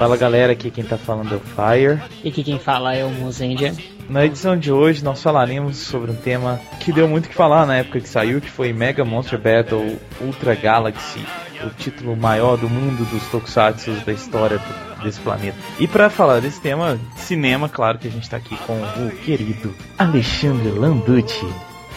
Fala galera, aqui quem tá falando é o Fire. E aqui quem fala é o Mozendia. Na edição de hoje nós falaremos sobre um tema que deu muito que falar na época que saiu, que foi Mega Monster Battle Ultra Galaxy, o título maior do mundo dos tokusatsu da história desse planeta. E para falar desse tema, cinema, claro que a gente tá aqui com o querido Alexandre Landucci.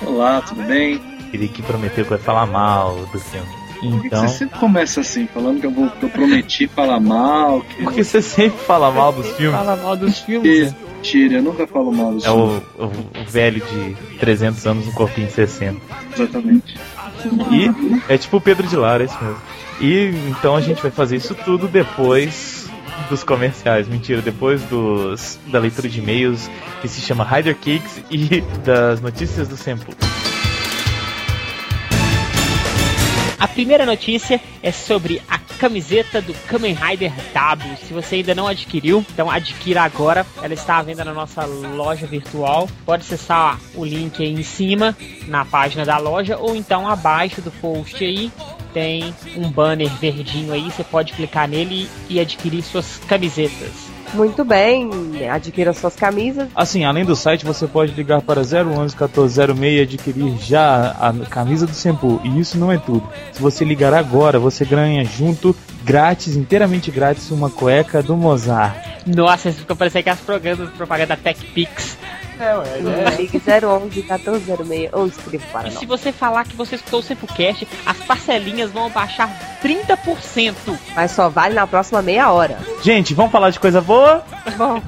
Olá, tudo bem? Ele que prometeu que vai falar mal do filme. Então... Por que você sempre começa assim, falando que eu, vou, que eu prometi falar mal? Que... Porque você sempre fala mal dos filmes. Fala mal dos filmes. Né? Mentira, eu nunca falo mal dos é filmes. É o, o, velho de 300 anos no corpinho de 60. Exatamente. E é tipo o Pedro de Lara, é isso mesmo. E então a gente vai fazer isso tudo depois dos comerciais. Mentira, depois dos da leitura de e-mails que se chama Rider Cakes e das notícias do Sempo. A primeira notícia é sobre a camiseta do Kamen Rider W. Se você ainda não adquiriu, então adquira agora. Ela está à venda na nossa loja virtual. Pode acessar o link aí em cima na página da loja ou então abaixo do post aí tem um banner verdinho aí. Você pode clicar nele e adquirir suas camisetas. Muito bem, adquira suas camisas. Assim, além do site, você pode ligar para 011 1406 e adquirir já a camisa do Sempu. E isso não é tudo. Se você ligar agora, você ganha junto, grátis, inteiramente grátis, uma cueca do Mozart. Nossa, isso ficou parecendo as propagandas propaganda TechPix. É, ué, é. Ligue 011 1406 ou escreva para E se você falar que você escutou o Sempocast, as parcelinhas vão baixar 30%. Mas só vale na próxima meia hora. Gente, vamos falar de coisa boa? Bom,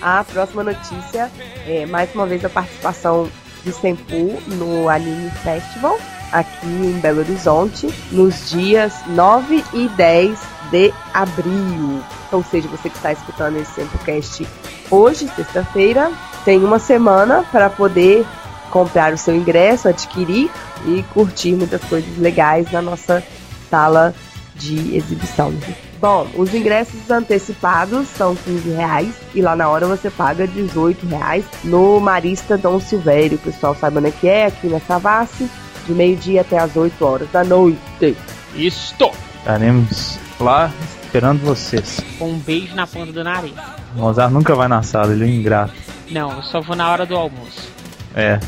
a próxima notícia é mais uma vez a participação de Senpu no Anime Festival aqui em Belo Horizonte nos dias 9 e 10 de abril. Ou seja, você que está escutando esse Sempocast hoje, sexta-feira, tem uma semana para poder comprar o seu ingresso, adquirir e curtir muitas coisas legais na nossa sala de exibição. Bom, os ingressos antecipados são 15 reais e lá na hora você paga 18 reais no Marista Dom Silvério. O pessoal sabe onde é que é, aqui na Savassi, de meio-dia até as 8 horas da noite. Estou! Estaremos lá esperando vocês. Com um beijo na ponta do nariz. O Mozart nunca vai na sala, ele é ingrato. Não, eu só vou na hora do almoço. É,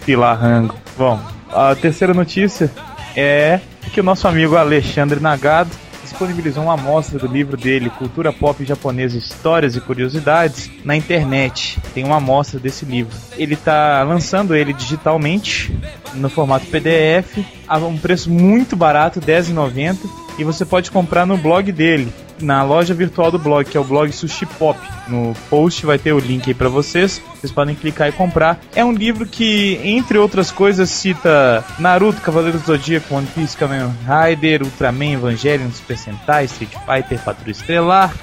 filar rango. Bom, a terceira notícia é que o nosso amigo Alexandre Nagado disponibilizou uma amostra do livro dele, Cultura Pop Japonesa, Histórias e Curiosidades, na internet. Tem uma amostra desse livro. Ele está lançando ele digitalmente, no formato PDF, a um preço muito barato, R$10,90, e você pode comprar no blog dele, na loja virtual do blog, que é o blog Sushi Pop. No post vai ter o link aí para vocês. Vocês podem clicar e comprar. É um livro que, entre outras coisas, cita Naruto, Cavaleiros do Zodíaco, One Piece, Kamen Rider, Ultraman, Evangelion, Super Sentai, Street Fighter, Patrulha Estelar,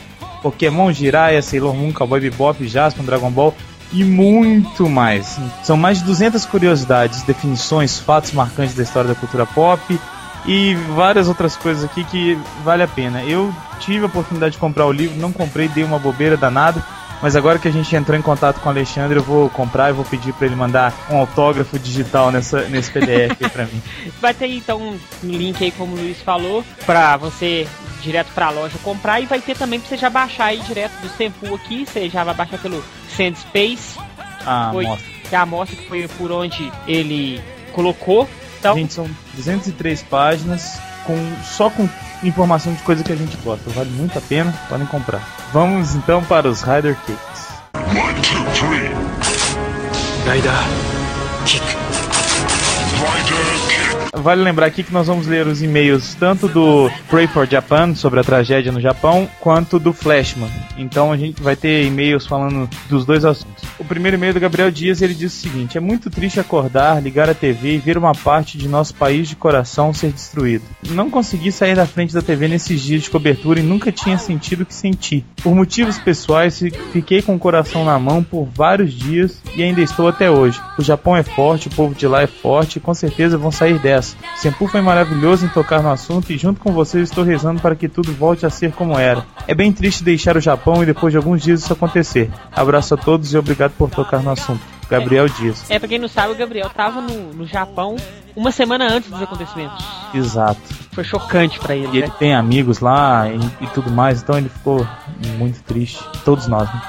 Pokémon, Jiraiya, Sailor Moon, Cowboy Bebop, Jasper, Dragon Ball e muito mais. São mais de 200 curiosidades, definições, fatos marcantes da história da cultura pop e várias outras coisas aqui que vale a pena. Eu tive a oportunidade de comprar o livro, não comprei, dei uma bobeira danada. Mas agora que a gente entrou em contato com o Alexandre, eu vou comprar e vou pedir para ele mandar um autógrafo digital nessa, nesse PDF para mim. Vai ter então um link aí, como o Luiz falou, para você direto para a loja comprar e vai ter também para você já baixar aí direto do Sempu aqui. Você já vai baixar pelo Sandspace. Ah, foi, Que é a amostra que foi por onde ele colocou. Então, gente, são 203 páginas com só com informação de coisa que a gente gosta. Vale muito a pena, podem comprar. Vamos então para os Rider Cakes. One, two, three. Rider Kick. Vale lembrar aqui que nós vamos ler os e-mails tanto do Pray for Japan, sobre a tragédia no Japão, quanto do Flashman. Então a gente vai ter e-mails falando dos dois assuntos. O primeiro e-mail do Gabriel Dias, ele diz o seguinte: É muito triste acordar, ligar a TV e ver uma parte de nosso país de coração ser destruído. Não consegui sair da frente da TV nesses dias de cobertura e nunca tinha sentido o que senti. Por motivos pessoais, fiquei com o coração na mão por vários dias e ainda estou até hoje. O Japão é forte, o povo de lá é forte e com certeza vão sair dessa sucesso. Sempu foi maravilhoso em tocar no assunto e junto com vocês estou rezando para que tudo volte a ser como era. É bem triste deixar o Japão e depois de alguns dias isso acontecer. Abraço a todos e obrigado por tocar no assunto. Gabriel Dias. É, pra quem não sabe, o Gabriel tava no, no Japão uma semana antes dos acontecimentos. Exato. Foi chocante pra ele, E ele né? tem amigos lá e, e tudo mais, então ele ficou muito triste. Todos nós, né?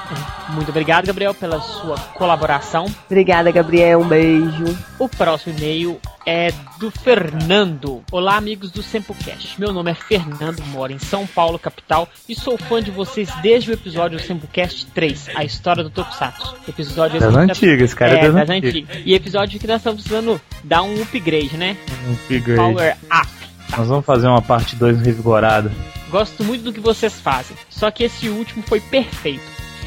Muito obrigado, Gabriel, pela sua colaboração. Obrigada, Gabriel. Um beijo. O próximo e-mail é do Fernando. Olá, amigos do Sempocast. Meu nome é Fernando, moro em São Paulo, capital, e sou fã de vocês desde o episódio do Sempocast 3, a história do Tokusatsu. Episódio Das esse que- antigas, cara, É, das das antigas. antigas. E episódio que nós estamos precisando dar um upgrade, né? Um upgrade. Power up. Nós vamos fazer uma parte 2 revigorada. Gosto muito do que vocês fazem. Só que esse último foi perfeito.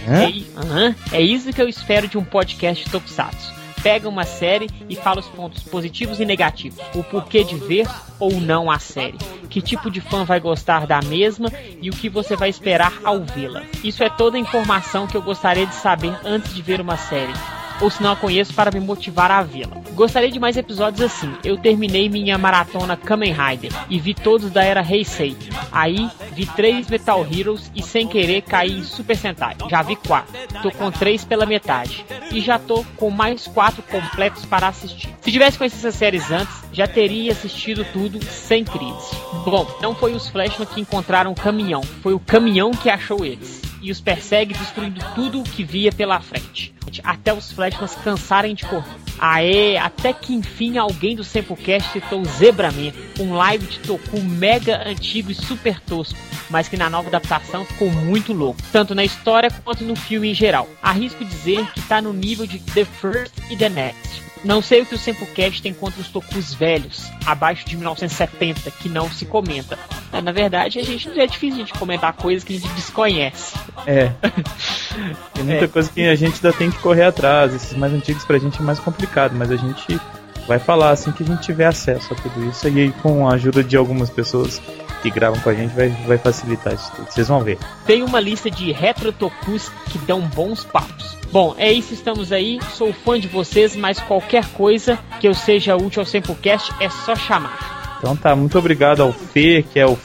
É, i- Aham. é isso que eu espero de um podcast Tokusatsu. Pega uma série e fala os pontos positivos e negativos. O porquê de ver ou não a série. Que tipo de fã vai gostar da mesma e o que você vai esperar ao vê-la. Isso é toda a informação que eu gostaria de saber antes de ver uma série. Ou se não a conheço para me motivar a vê-la. Gostaria de mais episódios assim. Eu terminei minha maratona Kamen Rider e vi todos da era Heisei. Aí vi três Metal Heroes e sem querer caí em Super Sentai. Já vi quatro. Tô com três pela metade. E já tô com mais quatro completos para assistir. Se tivesse conhecido essas séries antes, já teria assistido tudo sem crise. Bom, não foi os Flashman que encontraram o caminhão, foi o caminhão que achou eles. E os persegue destruindo tudo o que via pela frente. Até os Flashmans cansarem de correr. Aê, até que enfim alguém do Sempocast citou Zebraman, um live de Toku mega antigo e super tosco, mas que na nova adaptação ficou muito louco, tanto na história quanto no filme em geral. Arrisco dizer que tá no nível de The First e The Next. Não sei o que o Sempocast tem contra os Tokus velhos, abaixo de 1970, que não se comenta. É, Na verdade, a gente é difícil a gente comentar coisas que a gente desconhece. É. Tem muita É. coisa que a gente ainda tem que correr atrás. Esses mais antigos pra gente é mais complicado, mas a gente vai falar assim que a gente tiver acesso a tudo isso. E aí, com a ajuda de algumas pessoas que gravam com a gente, vai, vai facilitar isso tudo. Vocês vão ver. Tem uma lista de retro tokus que dão bons papos. Bom, é isso, estamos aí. Sou fã de vocês, mas qualquer coisa que eu seja útil ao Sempocast é só chamar. Então tá, muito obrigado ao Fê, que é o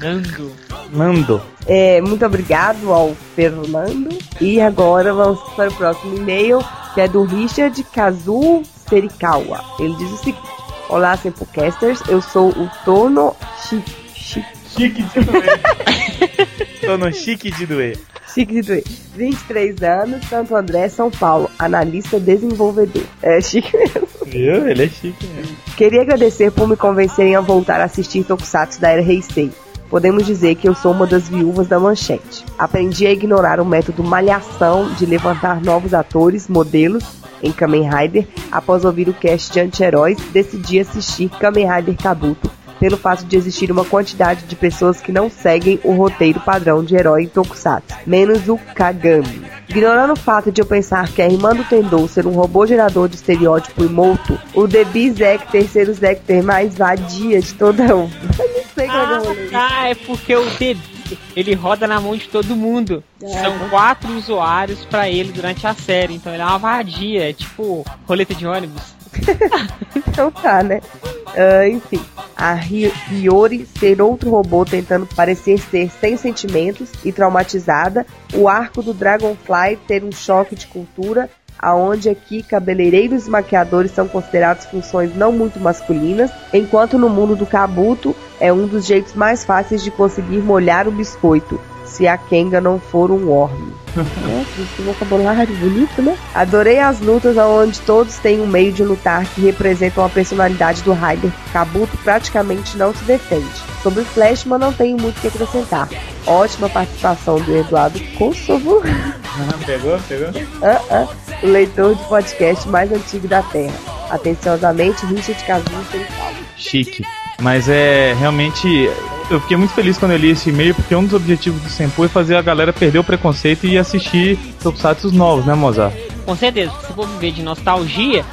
Nando. Fernando. É, muito obrigado ao Fernando. E agora vamos para o próximo e-mail, que é do Richard Kazu Serikawa. Ele diz o seguinte: Olá, Sempocasters, eu sou o Tono Chi- Chi- Chique de doer. Tô no chique de doer. Chique de doer. 23 anos, Santo André, São Paulo, analista desenvolvedor. É chique mesmo. Viu? Ele é chique mesmo. Queria agradecer por me convencerem a voltar a assistir Tokusatsu da era Heisei. Podemos dizer que eu sou uma das viúvas da manchete. Aprendi a ignorar o método malhação de levantar novos atores, modelos, em Kamen Rider. Após ouvir o cast de anti-heróis, decidi assistir Kamen Rider Kabuto, pelo fato de existir uma quantidade de pessoas que não seguem o roteiro padrão de herói em Tokusatsu, menos o Kagami. Ignorando o fato de eu pensar que a irmã do Tendou ser um robô gerador de estereótipo imoto, o Debi Zecter ser o Zecter mais vadia de toda o... Eu não sei como é. Ah, é porque o DB ele roda na mão de todo mundo. É, São quatro usuários pra ele durante a série, então ele é uma vadia, é tipo roleta de ônibus. Então tá, né? Ah, enfim, a Hi- Hiyori ser outro robô tentando parecer ser sem sentimentos e traumatizada. O arco do Dragonfly ter um choque de cultura, aonde aqui cabeleireiros e maquiadores são considerados funções não muito masculinas, enquanto no mundo do Kabuto é um dos jeitos mais fáceis de conseguir molhar o biscoito. Se a Kenga não for um orme. Nossa, esse vocabulário bonito, né? Adorei as lutas onde todos têm um meio de lutar que representam a personalidade do Raider. Kabuto praticamente não se defende. Sobre Flashman não tenho muito o que acrescentar. Ótima participação do Eduardo Kosovo, Ah, pegou? Pegou? Ah, ah, o leitor de podcast mais antigo da Terra. Atenciosamente, Richard Casinho sem Paulo. Chique. Mas é realmente. Eu fiquei muito feliz quando eu li esse e-mail, porque um dos objetivos do Senpu é fazer a galera perder o preconceito e assistir Tokusatsu novos, né, Mozart? Com certeza, se for viver de nostalgia,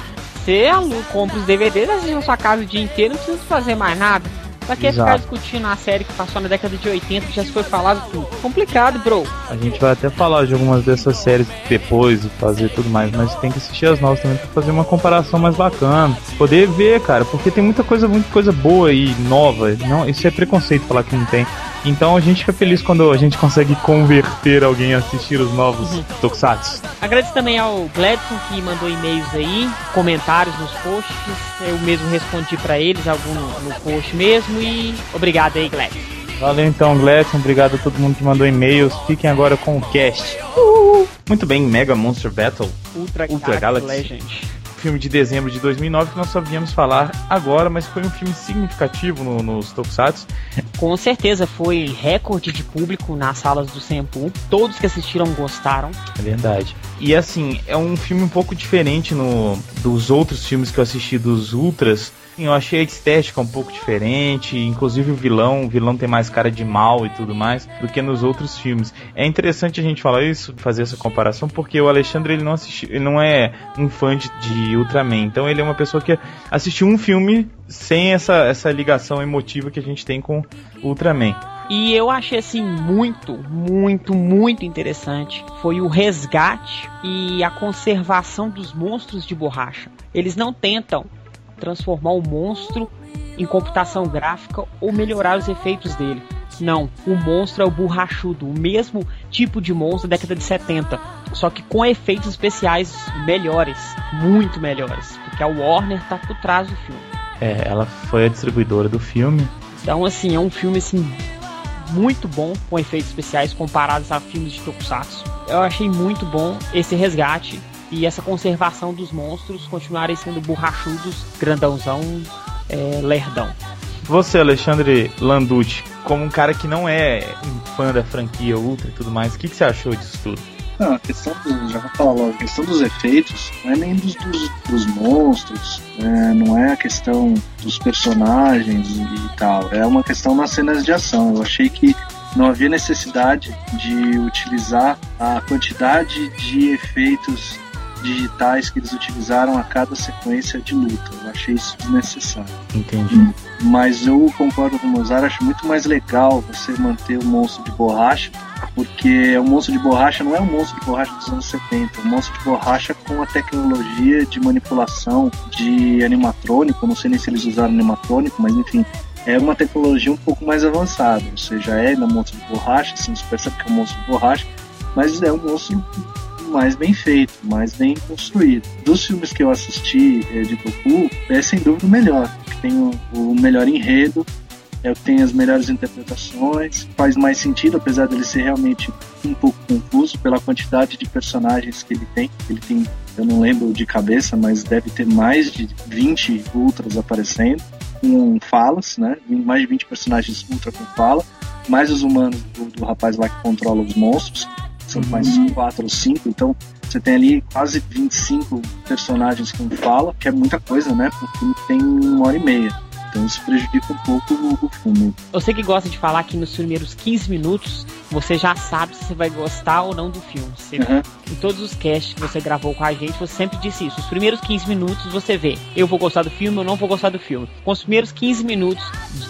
você alu- compra os DVDs, assiste na sua casa o dia inteiro, não precisa fazer mais nada. Pra que Exato. ficar discutindo a série que passou na década de 80, que já se foi falado tudo? Complicado, bro. A gente vai até falar de algumas dessas séries depois e fazer tudo mais, mas tem que assistir as novas também pra fazer uma comparação mais bacana. Poder ver, cara, porque tem muita coisa, muita coisa boa e nova. Não, isso é preconceito falar que não tem. Então a gente fica feliz quando a gente consegue converter alguém a assistir os novos uhum. Tokusatsu. Agradeço também ao Gladson que mandou e-mails aí, comentários nos posts. Eu mesmo respondi para eles, algum no post mesmo. E obrigado aí, Gladson. Valeu então, Gladson. Obrigado a todo mundo que mandou e-mails. Fiquem agora com o cast. Uhul. Muito bem, Mega Monster Battle Ultra, Ultra Galaxy, Galaxy Legend filme de dezembro de 2009 que nós só viemos falar agora, mas foi um filme significativo no, nos Tokusatsu. Com certeza foi recorde de público nas salas do Senpu. Todos que assistiram gostaram. É verdade. E assim, é um filme um pouco diferente no, dos outros filmes que eu assisti dos Ultras eu achei a estética um pouco diferente, inclusive o vilão, o vilão tem mais cara de mal e tudo mais do que nos outros filmes. É interessante a gente falar isso, fazer essa comparação, porque o Alexandre ele não assistiu, ele não é um fã de, de Ultraman, então ele é uma pessoa que assistiu um filme sem essa, essa ligação emotiva que a gente tem com Ultraman. E eu achei assim muito, muito, muito interessante. Foi o resgate e a conservação dos monstros de borracha. Eles não tentam transformar o monstro em computação gráfica ou melhorar os efeitos dele. Não, o monstro é o borrachudo, o mesmo tipo de monstro da década de 70, só que com efeitos especiais melhores, muito melhores, porque a Warner tá por trás do filme. É, ela foi a distribuidora do filme. Então, assim, é um filme assim muito bom com efeitos especiais comparados a filmes de Tokusatsu. Eu achei muito bom esse resgate e essa conservação dos monstros continuarem sendo borrachudos, grandãozão, é, lerdão. Você, Alexandre Landucci, como um cara que não é um fã da franquia Ultra e tudo mais, o que, que você achou disso tudo? Não, a questão dos, já vou falar logo, a questão dos efeitos não é nem dos, dos, dos monstros, é, não é a questão dos personagens e tal, é uma questão nas cenas de ação. Eu achei que não havia necessidade de utilizar a quantidade de efeitos digitais que eles utilizaram a cada sequência de luta. Eu achei isso desnecessário. Entendi. Mas eu concordo com o Mozart, acho muito mais legal você manter o monstro de borracha, porque o monstro de borracha não é um monstro de borracha dos anos 70, é um monstro de borracha com a tecnologia de manipulação de animatrônico, não sei nem se eles usaram animatrônico, mas enfim, é uma tecnologia um pouco mais avançada, ou seja, é ainda monstro de borracha, assim, você percebe que é um monstro de borracha, mas é um monstro mais bem feito, mais bem construído. Dos filmes que eu assisti é, de Goku, é sem dúvida o melhor, tem o, o melhor enredo, é tem as melhores interpretações, faz mais sentido, apesar dele ser realmente um pouco confuso pela quantidade de personagens que ele tem. Ele tem, eu não lembro de cabeça, mas deve ter mais de 20 ultras aparecendo, com falas, né? Mais de 20 personagens ultra com fala, mais os humanos do, do rapaz lá que controla os monstros são mais quatro ou cinco, então você tem ali quase 25 personagens com fala, que é muita coisa, né? Porque tem uma hora e meia. Então isso prejudica um pouco o, filme. Você que gosta de falar que nos primeiros 15 minutos você já sabe se você vai gostar ou não do filme. Você, uhum. Em todos os casts que você gravou com a gente, você sempre disse isso. Os primeiros 15 minutos você vê, eu vou gostar do filme ou não vou gostar do filme. Com os primeiros 15 minutos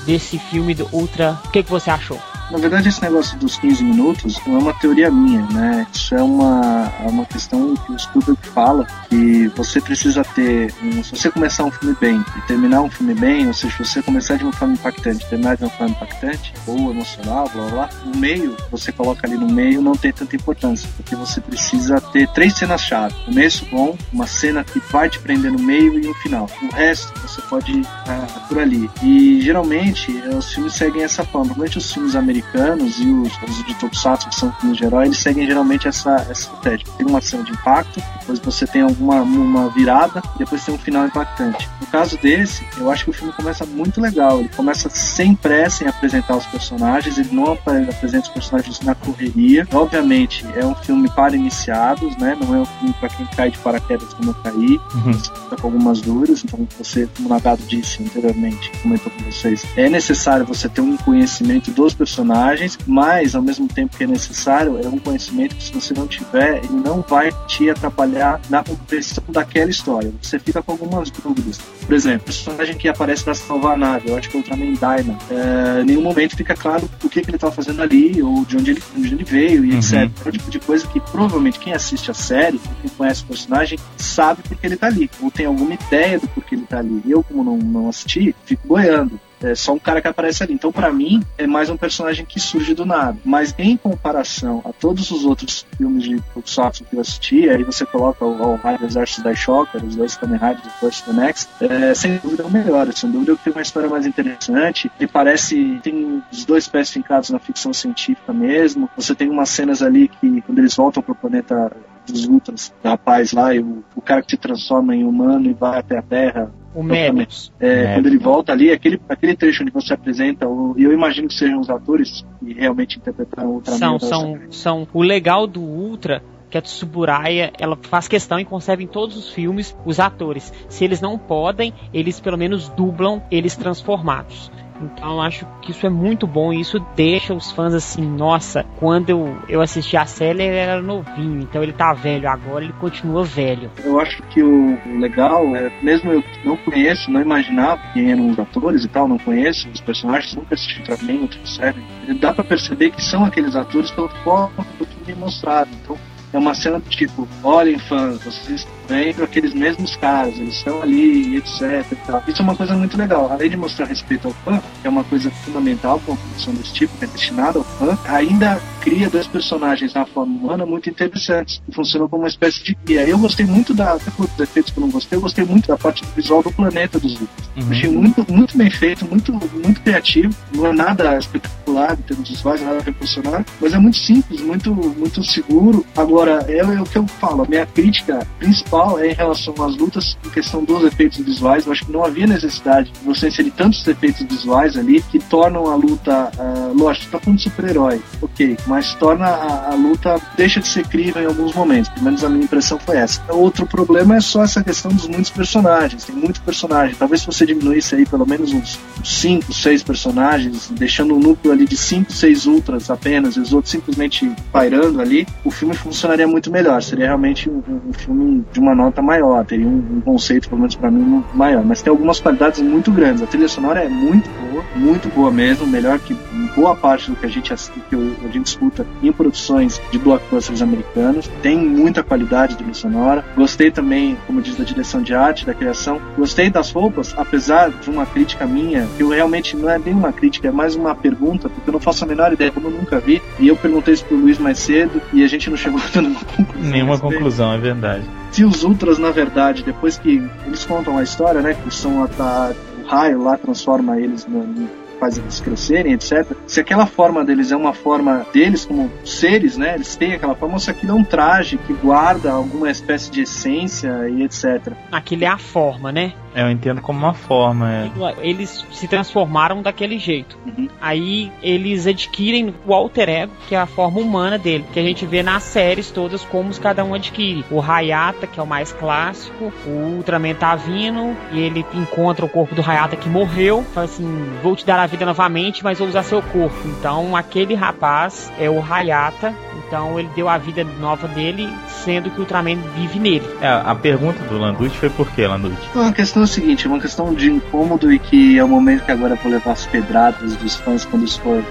desse filme do Ultra, o que, que você achou? Na verdade, esse negócio dos 15 minutos não é uma teoria minha, né? Isso é uma, é uma questão que o Spielberg fala, que você precisa ter, se você começar um filme bem e terminar um filme bem, ou seja, se você começar de uma forma impactante e terminar de uma forma impactante, ou emocional, blá blá blá, o meio, você coloca ali no meio, não tem tanta importância, porque você precisa ter três cenas-chave. Começo bom, uma cena que vai te prender no meio e um final. O resto, você pode ah, por ali. E geralmente, os filmes seguem essa forma, principalmente os filmes americanos americanos e os, os de Tokusatsu, que são de herói, eles seguem geralmente essa, essa estratégia. Tem uma cena de impacto, depois você tem alguma uma virada, e depois tem um final impactante. No caso desse, eu acho que o filme começa muito legal. Ele começa sem pressa em apresentar os personagens, ele não apresenta os personagens na correria. Obviamente, é um filme para iniciados, né? Não é um filme para quem cai de paraquedas como eu caí. Uhum. Tá com algumas dúvidas, então você, como o Nagado disse anteriormente, comentou com vocês, é necessário você ter um conhecimento dos personagens personagens, mas ao mesmo tempo que é necessário, é um conhecimento que se você não tiver, ele não vai te atrapalhar na compreensão daquela história. Você fica com algumas dúvidas. Por exemplo, o personagem que aparece para salvar a nave, eu acho que é o Ultraman Dyna, é, em nenhum momento fica claro o que, que ele estava fazendo ali, ou de onde ele, onde ele veio, e uhum. etc. É o tipo de coisa que provavelmente quem assiste a série, quem conhece o personagem, sabe porque ele está ali, ou tem alguma ideia do porquê ele está ali. Eu, como não, não assisti, fico boiando. É só um cara que aparece ali. Então, para mim, é mais um personagem que surge do nada. Mas em comparação a todos os outros filmes de Tokusatsu que eu assisti, aí você coloca o All Exército da Shocker, os dois Kamen Riders do First the Next, é, sem dúvida é o melhor. Sem dúvida que tem uma história mais interessante. Ele parece. tem os dois pés fincados na ficção científica mesmo. Você tem umas cenas ali que, quando eles voltam pro planeta dos Ultras, rapaz lá, e o, o cara que se transforma em humano e vai até a Terra, o Menos. É, quando ele volta ali, aquele, aquele trecho onde você apresenta, e eu imagino que sejam os atores que realmente interpretaram o Ultraman. São, são, são. O legal do Ultra que a Tsuburaya ela faz questão e conserva em todos os filmes os atores. Se eles não podem, eles pelo menos dublam eles transformados. Então acho que isso é muito bom e isso deixa os fãs assim, nossa, quando eu, eu assisti a série ele era novinho, então ele tá velho agora, ele continua velho. Eu acho que o legal é, mesmo eu não conheço, não imaginava quem eram os atores e tal, não conheço os personagens, nunca assisti pra mim, outra série, dá pra perceber que são aqueles atores pela forma que o filme é mostrado. Então é uma cena do tipo, olhem fãs, vocês vêm para aqueles mesmos caras, eles estão ali, etc. Isso é uma coisa muito legal. Além de mostrar respeito ao fã, que é uma coisa fundamental para uma produção desse tipo, que é destinada ao fã, ainda cria dois personagens na forma humana muito interessantes, que funcionam como uma espécie de guia. Eu gostei muito da, até por defeitos que eu não gostei, eu gostei muito da parte visual do planeta dos Lucas. Uhum. Achei muito, muito bem feito, muito, muito criativo, não é nada espetacular em termos visuais, nada revolucionário, mas é muito simples, muito, muito seguro. Agora, é, é o que eu falo, a minha crítica principal é em relação às lutas em questão dos efeitos visuais. Eu acho que não havia necessidade de você inserir tantos efeitos visuais ali que tornam a luta, uh, lógico, tá falando de super-herói, ok, mas torna a, a, luta deixa de ser crível em alguns momentos. Pelo menos a minha impressão foi essa. Outro problema é só essa questão dos muitos personagens. Tem muito personagem. Talvez se você diminuísse aí pelo menos uns 5, 6 personagens, deixando um núcleo ali de 5, 6 ultras apenas, e os outros simplesmente pairando ali, o filme funcionaria muito melhor. Seria realmente um, um filme de uma nota maior, teria um, um conceito, pelo menos para mim, maior. Mas tem algumas qualidades muito grandes. A trilha sonora é muito boa, muito boa mesmo, melhor que boa parte do que a gente que a gente escuta em produções de blockbusters americanos. Tem muita qualidade de trilha sonora. Gostei também, como diz, da direção de arte, da criação. Gostei das roupas, apesar de uma crítica minha, que eu realmente não é bem uma crítica, é mais uma pergunta, porque eu não faço a menor ideia, como eu nunca vi. E eu perguntei isso pro Luiz mais cedo e a gente não chegou a nenhuma conclusão. Nenhuma conclusão, é verdade. Se os Ultras, na verdade, depois que eles contam a história, né, que são a, a, o raio lá transforma eles no, no faz eles crescerem, etc. Se aquela forma deles é uma forma deles como seres, né? Eles têm aquela forma, ou se aquilo é um traje que guarda alguma espécie de essência e etc. Aquilo é a forma, né? É, eu entendo como uma forma. É. Eles se transformaram daquele jeito. Uhum. Aí eles adquirem o alter ego, que é a forma humana dele, que a gente vê nas séries todas como cada um adquire. O Hayata, que é o mais clássico, o Ultraman tá vindo e ele encontra o corpo do Hayata que morreu, fala assim: vou te dar a vida novamente, mas vou usar seu corpo. Então aquele rapaz é o Hayata, então ele deu a vida nova dele, sendo que o Ultraman vive nele. É, a pergunta do Landucci foi por que, Landucci? A questão o seguinte, é uma questão de incômodo e que é o momento que agora eu vou levar as pedradas dos fãs quando isso for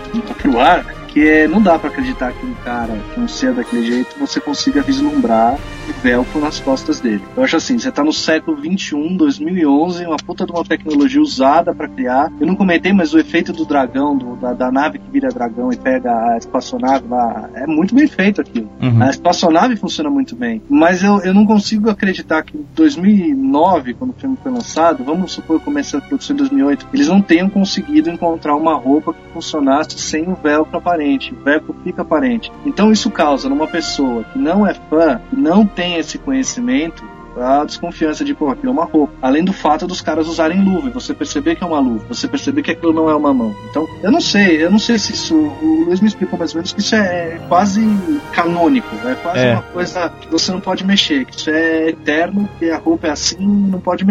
pro ar porque não dá para acreditar que um cara, que um ser daquele jeito, você consiga vislumbrar o velcro nas costas dele. Eu acho assim, você tá no século 21, 2011, uma puta de uma tecnologia usada para criar. Eu não comentei, mas o efeito do dragão, do, da, da, nave que vira dragão e pega a espaçonave lá, é muito bem feito aquilo. Uhum. A espaçonave funciona muito bem. Mas eu, eu não consigo acreditar que em 2009, quando o filme foi lançado, vamos supor que comecei a produção em 2008, eles não tenham conseguido encontrar uma roupa que funcionasse sem o velcro aparente aparente, verbo fica aparente. Então isso causa numa pessoa que não é fã, não tem esse conhecimento, a desconfiança de, pô, aquilo é uma roupa. Além do fato dos caras usarem luva, você perceber que é uma luva, você perceber que aquilo não é uma mão. Então, eu não sei, eu não sei se isso. O Luiz me explicou mais ou menos que isso é quase canônico, é quase é. uma coisa que você não pode mexer, que isso é eterno, que a roupa é assim, não pode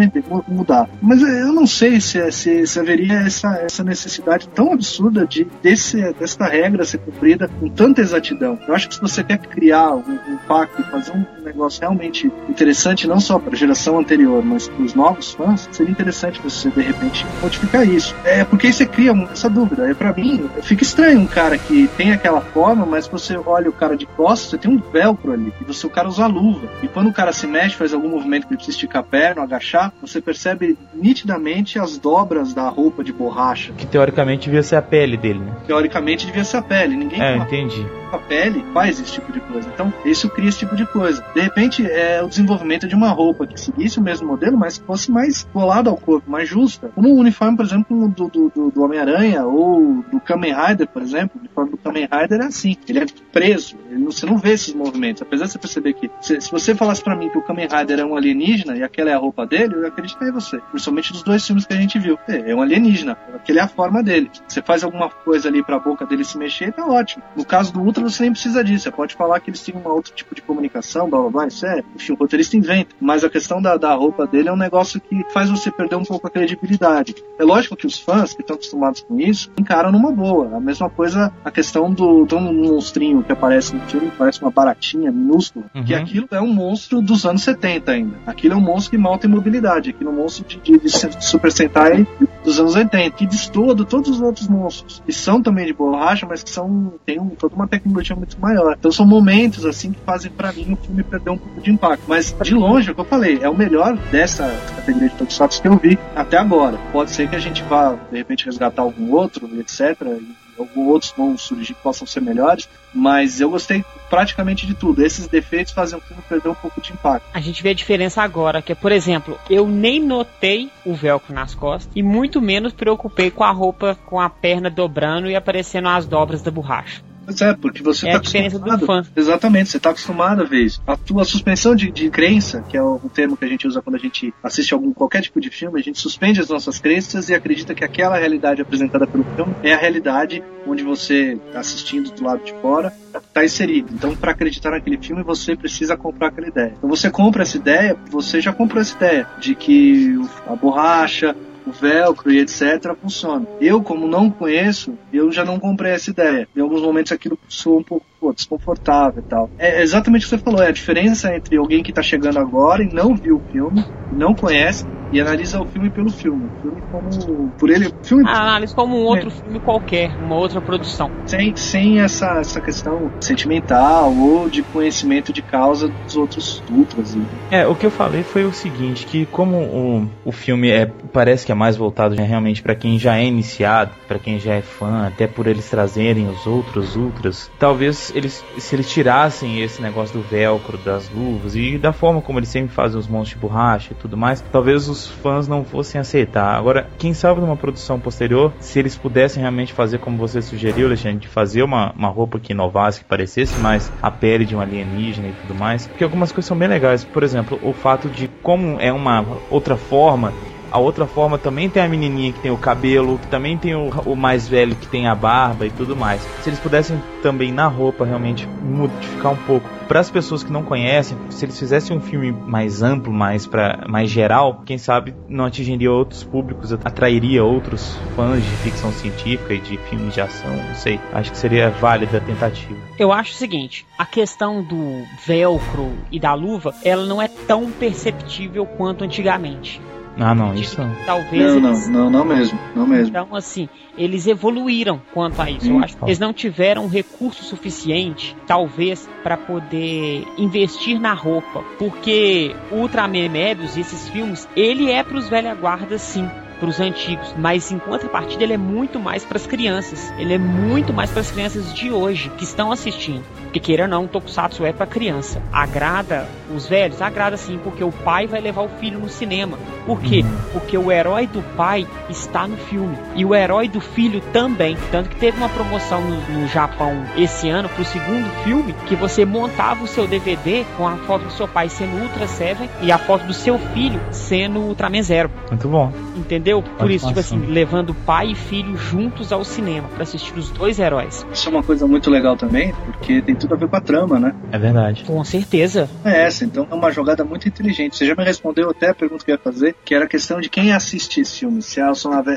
mudar. Mas eu não sei se, se, se haveria essa, essa necessidade tão absurda de desse, dessa regra ser cumprida com tanta exatidão. Eu acho que se você quer criar um, um pacto, fazer um negócio realmente interessante, não não só para a geração anterior, mas para os novos fãs, seria interessante você de repente modificar isso. É porque aí você cria essa dúvida. É para mim, fica estranho um cara que tem aquela forma, mas você olha o cara de costas, você tem um velcro ali, e você o cara usa luva. E quando o cara se mexe, faz algum movimento que ele precisa esticar a perna, agachar, você percebe nitidamente as dobras da roupa de borracha. Que teoricamente devia ser a pele dele, né? Teoricamente devia ser a pele. Ninguém é, entendi a pele faz esse tipo de coisa. Então, isso cria esse tipo de coisa. De repente, é o desenvolvimento de uma roupa que seguisse o mesmo modelo, mas fosse mais colada ao corpo, mais justa. Como o uniforme, por exemplo, do, do, do Homem-Aranha ou do Kamen Rider, por exemplo. O uniforme do Kamen Rider é assim. Ele é preso. Ele não, você não vê esses movimentos. Apesar de você perceber que, se, se você falasse para mim que o Kamen Rider é um alienígena e aquela é a roupa dele, eu ia acreditar em você. Principalmente dos dois filmes que a gente viu. É, é um alienígena. Aquele é a forma dele. Você faz alguma coisa ali pra boca dele se mexer, tá ótimo. No caso do Ultra, você nem precisa disso. Você pode falar que eles têm um outro tipo de comunicação, blá blá blá, isso é, enfim, o roteirista inventa. Mas a questão da, da roupa dele é um negócio que faz você perder um pouco a credibilidade. É lógico que os fãs que estão acostumados com isso encaram numa boa. A mesma coisa, a questão do, do monstrinho que aparece no filme, parece uma baratinha minúscula, uhum. que aquilo é um monstro dos anos 70 ainda. Aquilo é um monstro que mal tem mobilidade, aquilo é um monstro de, de, de Super Sentai dos anos 80, que destoa de todos os outros monstros, que são também de borracha, mas que são, tem um, toda uma tecnologia muito maior. Então são momentos assim que fazem para mim o filme perder um pouco de impacto. Mas de longe, é o que eu falei, é o melhor dessa categoria de Tokusatsu que eu vi até agora. Pode ser que a gente vá de repente resgatar algum outro, etc. E alguns outros vão surgir que possam ser melhores, mas eu gostei praticamente de tudo. Esses defeitos fazem o filme perder um pouco de impacto. A gente vê a diferença agora, que é, por exemplo, eu nem notei o velcro nas costas e muito menos preocupei com a roupa com a perna dobrando e aparecendo as dobras da borracha. Pois é, porque você é tá a diferença do fã. Exatamente, você está acostumado a ver isso. A tua suspensão de, de crença, que é o, o, termo que a gente usa quando a gente assiste algum qualquer tipo de filme, a gente suspende as nossas crenças e acredita que aquela realidade apresentada pelo filme é a realidade onde você está assistindo do lado de fora está inserido. Então, para acreditar naquele filme, você precisa comprar aquela ideia. Então, você compra essa ideia, você já comprou essa ideia de que a borracha, o velcro e etc. funciona. Eu, como não conheço, eu já não comprei essa ideia. Em alguns momentos aquilo soa um pouco pô, desconfortável e tal. É exatamente o que você falou, é a diferença entre alguém que está chegando agora e não viu o filme, não conhece, e analisa o filme pelo filme. O filme como. Por ele. Filme... A análise como um outro é. filme qualquer, uma outra produção. Sem, sem essa, essa questão sentimental ou de conhecimento de causa dos outros ultras. É, o que eu falei foi o seguinte, que como o, o filme é, parece que é mais voltado já realmente para quem já é iniciado, para quem já é fã, até por eles trazerem os outros ultras, talvez eles, se eles tirassem esse negócio do velcro, das luvas e da forma como eles sempre fazem os monstros de borracha e tudo mais, talvez os fãs não fossem aceitar. Agora, quem sabe numa produção posterior, se eles pudessem realmente fazer como você sugeriu, Alexandre, de fazer uma, uma roupa que inovasse, que parecesse mais a pele de um alienígena e tudo mais, porque algumas coisas são bem legais. Por exemplo, o fato de como é uma outra forma a outra forma também tem a menininha que tem o cabelo, que também tem o, o mais velho que tem a barba e tudo mais. Se eles pudessem também na roupa realmente modificar um pouco para as pessoas que não conhecem, se eles fizessem um filme mais amplo, mais para mais geral, quem sabe não atingiria outros públicos, atrairia outros fãs de ficção científica e de filmes de ação, não sei. Acho que seria válida a tentativa. Eu acho o seguinte, a questão do velcro e da luva, ela não é tão perceptível quanto antigamente. Ah, não, isso não. Talvez não, eles... não, não, não mesmo, não mesmo. Então, assim, eles evoluíram quanto a isso. Hum, Eu acho que eles não tiveram recurso suficiente, talvez, para poder investir na roupa, porque o Ultraman Mebius e esses filmes, ele é para os velha guarda, sim para os antigos, mas em contrapartida ele é muito mais para as crianças. Ele é muito mais para as crianças de hoje que estão assistindo. Porque queira ou não, o Tokusatsu é para criança. Agrada os velhos? Agrada sim, porque o pai vai levar o filho no cinema. Por quê? Uhum. Porque o herói do pai está no filme e o herói do filho também. Tanto que teve uma promoção no, no Japão esse ano pro segundo filme que você montava o seu DVD com a foto do seu pai sendo Ultra Seven e a foto do seu filho sendo Ultraman Zero. Muito bom. Entendeu? Por isso, tipo assim, levando pai e filho juntos ao cinema para assistir os dois heróis. Isso é uma coisa muito legal também, porque tem tudo a ver com a trama, né? É verdade. Com certeza. É essa, então é uma jogada muito inteligente. Você já me respondeu até a pergunta que eu ia fazer, que era a questão de quem assiste esse filme, se é a,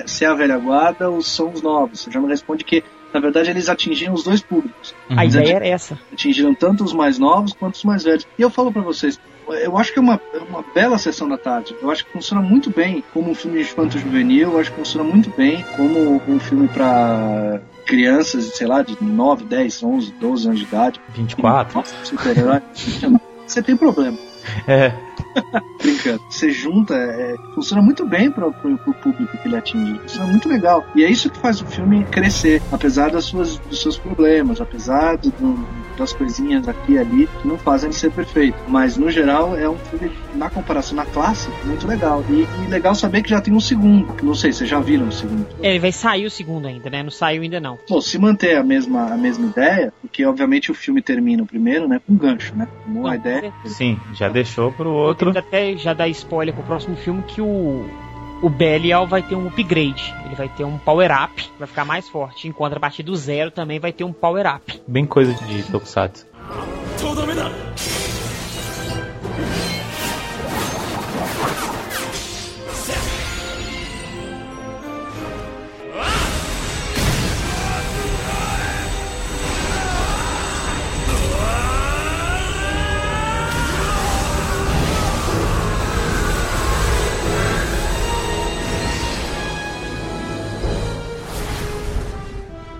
se é a velha guarda ou são os novos. Você já me responde que na verdade, eles atingiram os dois públicos. Uhum. A ideia era essa. Atingiram tanto os mais novos quanto os mais velhos. E eu falo para vocês, eu acho que é uma, é uma bela sessão da tarde. Eu acho que funciona muito bem como um filme de infanto juvenil, eu acho que funciona muito bem como um filme para crianças, sei lá, de 9, 10, 11, 12 anos de idade. 24. Nossa, super-herói. Você tem problema. É. Brincando. Você junta, é, funciona muito bem para o público que ele atinge. Funciona muito legal. E é isso que faz o filme crescer, apesar das suas, dos seus problemas, apesar do, das coisinhas aqui e ali que não fazem ele ser perfeito. Mas no geral é um filme, na comparação na classe, muito legal. E, e legal saber que já tem um segundo. Não sei, vocês já viram o segundo? É, vai sair o segundo ainda, né? Não saiu ainda não. Bom, se manter a mesma, a mesma ideia, porque obviamente o filme termina o primeiro, né? Com um gancho, né? Como a ideia. Sim, já deixou pro outro. Até já dá spoiler pro próximo filme que o o Belial vai ter um upgrade. Ele vai ter um power up, vai ficar mais forte. Enquanto a partir do zero também vai ter um power up. Bem coisa de Tokusatsu.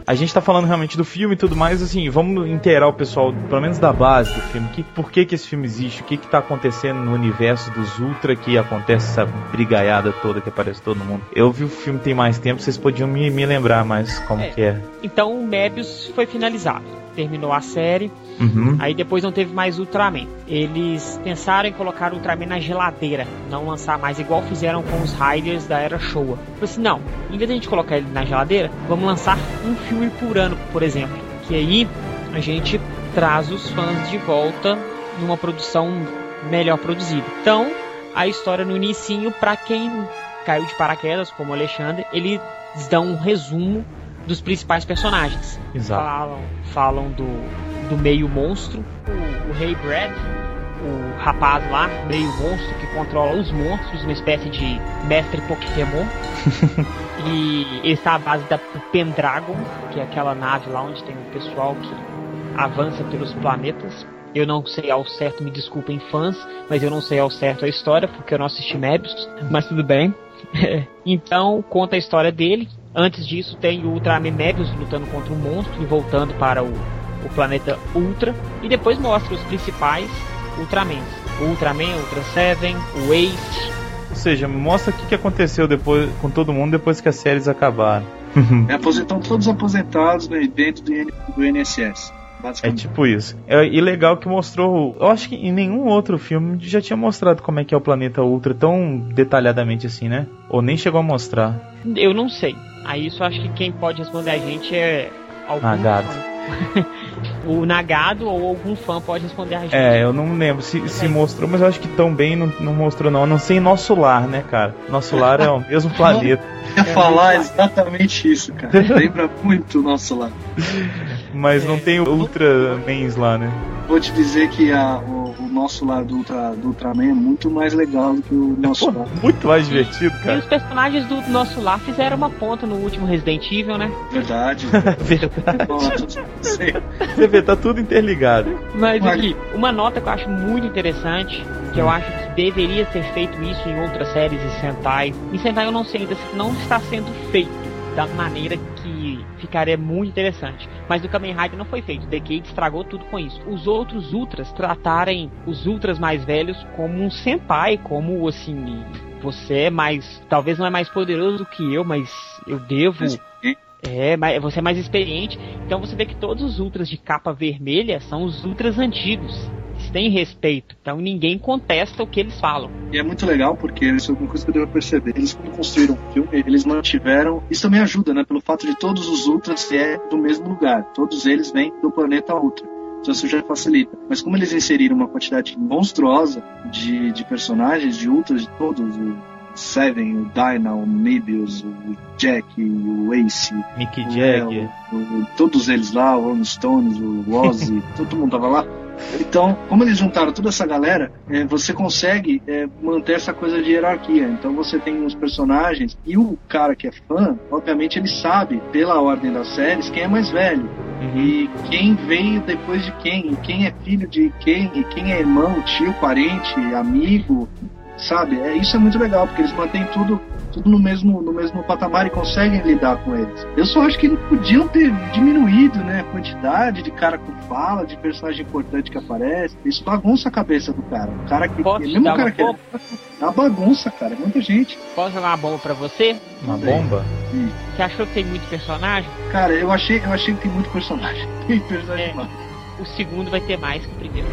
A gente tá falando realmente do filme e tudo mais, assim, vamos inteirar o pessoal, pelo menos da base do filme, que, por que que esse filme existe, o que que tá acontecendo no universo dos Ultra, que acontece essa brigaiada toda que aparece todo mundo. Eu vi o filme tem mais tempo, vocês podiam me, me lembrar mais como é. que é. Então o Mebius foi finalizado terminou a série. Uhum. Aí depois não teve mais Ultraman. Eles pensaram em colocar o Ultraman na geladeira, não lançar mais, igual fizeram com os Riders da era Showa. Falei assim: não, em vez de a gente colocar ele na geladeira, vamos lançar um filme por ano, por exemplo. Que aí a gente traz os fãs de volta numa produção melhor produzida. Então, a história no inicinho, para quem caiu de paraquedas, como o Alexandre, eles dão um resumo dos principais personagens. Exato. Falam, falam do, do meio monstro, o, o Rei Brad, o rapaz lá, meio monstro que controla os monstros, uma espécie de mestre Pokémon. e ele está à base da Pendragon, que é aquela nave lá onde tem o pessoal que avança pelos planetas. Eu não sei ao certo, me desculpem fãs, mas eu não sei ao certo a história porque eu não assisti Mebius, mas tudo bem. então conta a história dele, Antes disso, tem o Ultraman Mebius lutando contra um monstro e voltando para o, o planeta Ultra. E depois mostra os principais Ultramans: o Ultraman, o Ultra Seven, o Ace. Ou seja, mostra o que aconteceu depois com todo mundo depois que as séries acabaram. é, aposentão todos aposentados né, dentro do, do INSS. É tipo isso. É, e legal que mostrou. Eu acho que em nenhum outro filme já tinha mostrado como é que é o planeta Ultra tão detalhadamente assim, né? Ou nem chegou a mostrar. Eu não sei. Aí isso acho que quem pode responder a gente é algum Nagado. o Nagado ou algum fã pode responder a gente. É, eu não lembro se, se mostrou, mas eu acho que tão bem não, não mostrou não. A não sei em Nosso Lar, né, cara? Nosso Lar é o mesmo planeta. Eu ia falar exatamente isso, cara. Lembra muito o Nosso Lar. Mas não tem Ultramans lá, né? Vou te dizer que a, o nosso lado do, Ultra, do Ultraman é muito mais legal do que o nosso Pô, Muito mais divertido, cara. E os personagens do nosso lar fizeram uma ponta no último Resident Evil, né? Verdade. Verdade. Você vê, tá tudo interligado. Mas aqui, uma nota que eu acho muito interessante, que eu acho que deveria ser feito isso em outras séries de Sentai. Em Sentai eu não sei ainda se não está sendo feito da maneira que ficaria muito interessante. Mas no Kamen Rider não foi feito. The Decade estragou tudo com isso. Os outros Ultras tratarem os Ultras mais velhos como um senpai, como assim, você é mais, talvez não é mais poderoso do que eu, mas eu devo é, mas você é mais experiente. Então você vê que todos os ultras de capa vermelha são os ultras antigos eles têm respeito, então ninguém contesta o que eles falam. E é muito legal porque isso é uma coisa que eu devo perceber. Eles quando construíram o filme, eles mantiveram. Isso também ajuda, né? Pelo fato de todos os Ultras ser do mesmo lugar. Todos eles vêm do planeta Ultra. Então isso já facilita. Mas como eles inseriram uma quantidade monstruosa de, de personagens, de Ultras, de todos, Seven, o Dyna, o Mebius, o Jack, o Ace, Mickey o Jagger. O- todos eles lá, o Rolling Stones, o Ozzy, todo mundo tava lá. Então, como eles juntaram toda essa galera, é, você consegue é, manter essa coisa de hierarquia. Então você tem os personagens e o cara que é fã, obviamente ele sabe, pela ordem das séries, quem é mais velho. Uhum. E quem veio depois de quem, e quem é filho de quem, e quem é irmão, tio, parente, amigo, sabe? É, isso é muito legal, porque eles mantêm tudo, tudo no mesmo, no mesmo patamar e conseguem lidar com eles. Eu só acho que não podiam ter diminuído né, a quantidade de cara com fala, de personagem importante que aparece. Isso bagunça a cabeça do cara. O cara que. Posso mesmo dar o cara uma que é, uma bagunça, cara. É muita gente. Posso jogar uma bomba pra você? Uma bomba? Você achou que tem muito personagem? Cara, eu achei, eu achei que tem muito personagem. Tem personagem É. demais. O segundo vai ter mais que o primeiro.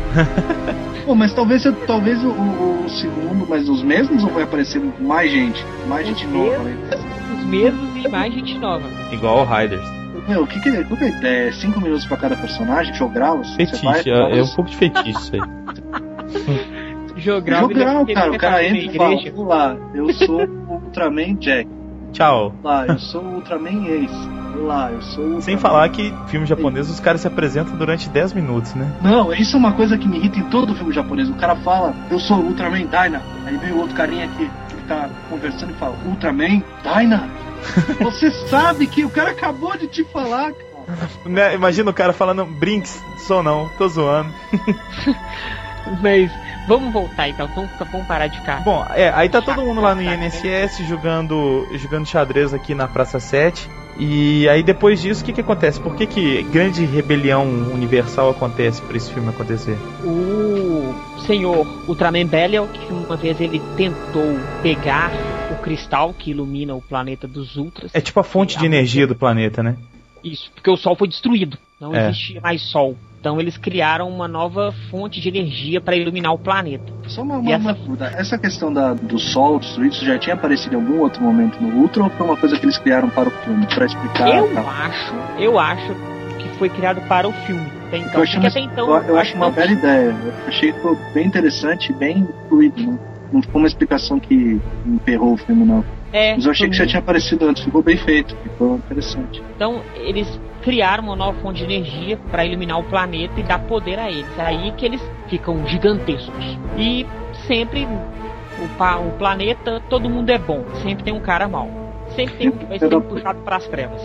Pô, mas talvez, talvez o, o- o segundo, mas os mesmos ou vai aparecer mais gente? Mais Os gente nova, mesmos. né? Os mesmos e mais gente nova. Igual o Riders. Meu, o que que, qual que é a ideia? É cinco minutos pra cada personagem? Jogral? Fetiche, é, é um pouco de fetiche isso aí. Jogar Jogral, ele- cara. O cara vai entra e fala, igreja. olá, eu sou o Ultraman Jack. Tchau. Olá, eu sou o Ultraman Ace. Olá, eu sou. Sem falar que filme japonês os caras se apresentam durante 10 minutos, né? Não, isso é uma coisa que me irrita em todo filme japonês. O cara fala, eu sou o Ultraman Dyna. Aí vem o outro carinha aqui, que tá conversando e fala, Ultraman Dyna? Você sabe que o cara acabou de te falar, cara. Né, Imagina o cara falando Brinks, sou não, tô zoando. Mas vamos voltar então. Vamos, vamos parar de ficar. Bom, é, aí tá todo mundo lá no INSS jogando, jogando xadrez aqui na Praça 7. E aí depois disso, o que que acontece? Por que que grande rebelião universal acontece pra esse filme acontecer? O senhor Ultraman Belial, que uma vez ele tentou pegar o cristal que ilumina o planeta dos Ultras. É tipo a fonte de energia do planeta, né? Isso, porque o Sol foi destruído. Não É. existe mais Sol. Então eles criaram uma nova fonte de energia para iluminar o planeta. Só uma, uma, essa- uma. Essa questão da, do sol destruído isso já tinha aparecido em algum outro momento no Ultra ou foi uma coisa que eles criaram para o filme? Pra explicar eu tal? acho, eu acho que foi criado para o filme. Até então, Eu porque uma, até então, eu, eu acho uma bela ideia. Eu achei que ficou bem interessante e bem fluido. Não, não ficou uma explicação que emperrou o filme, não. É, Mas eu achei que já foi- tinha aparecido antes. Ficou bem feito. Ficou interessante. Então eles criaram uma nova fonte de energia para iluminar o planeta e dar poder a eles. É aí que eles ficam gigantescos. E sempre o, pa- o planeta, todo mundo é bom. Sempre tem um cara mal. Sempre tem um que vai ser puxado para as trevas.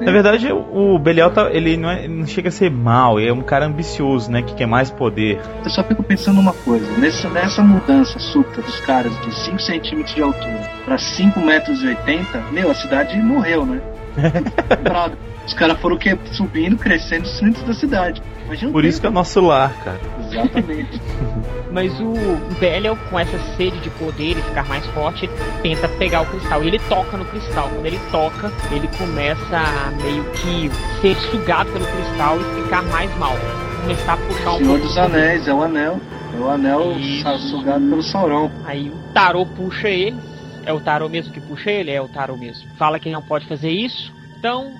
Na verdade, o Belial tá, ele não, é- não chega a ser mal, é um cara ambicioso, né? Que quer mais poder. Eu só fico pensando numa coisa. Nessa, nessa mudança súbita dos caras de 5 centímetros de altura para 5 metros e 80, meu, a cidade morreu, né? Os caras foram que, subindo, crescendo os centros da cidade. Imagina Por isso que é o nosso lar, cara. Exatamente. Mas o Belial, com essa sede de poder e ficar mais forte, tenta pegar o cristal. E ele toca no cristal. Quando ele toca, ele começa a meio que ser sugado pelo cristal e ficar mais mal. Começar a puxar um Senhor dos. Anéis, é o anel. É o anel Isso. sugado pelo Sauron. Aí o Tarô puxa ele. É o Tarô mesmo que puxa ele? É o Tarô mesmo. Fala que não pode fazer isso. Então,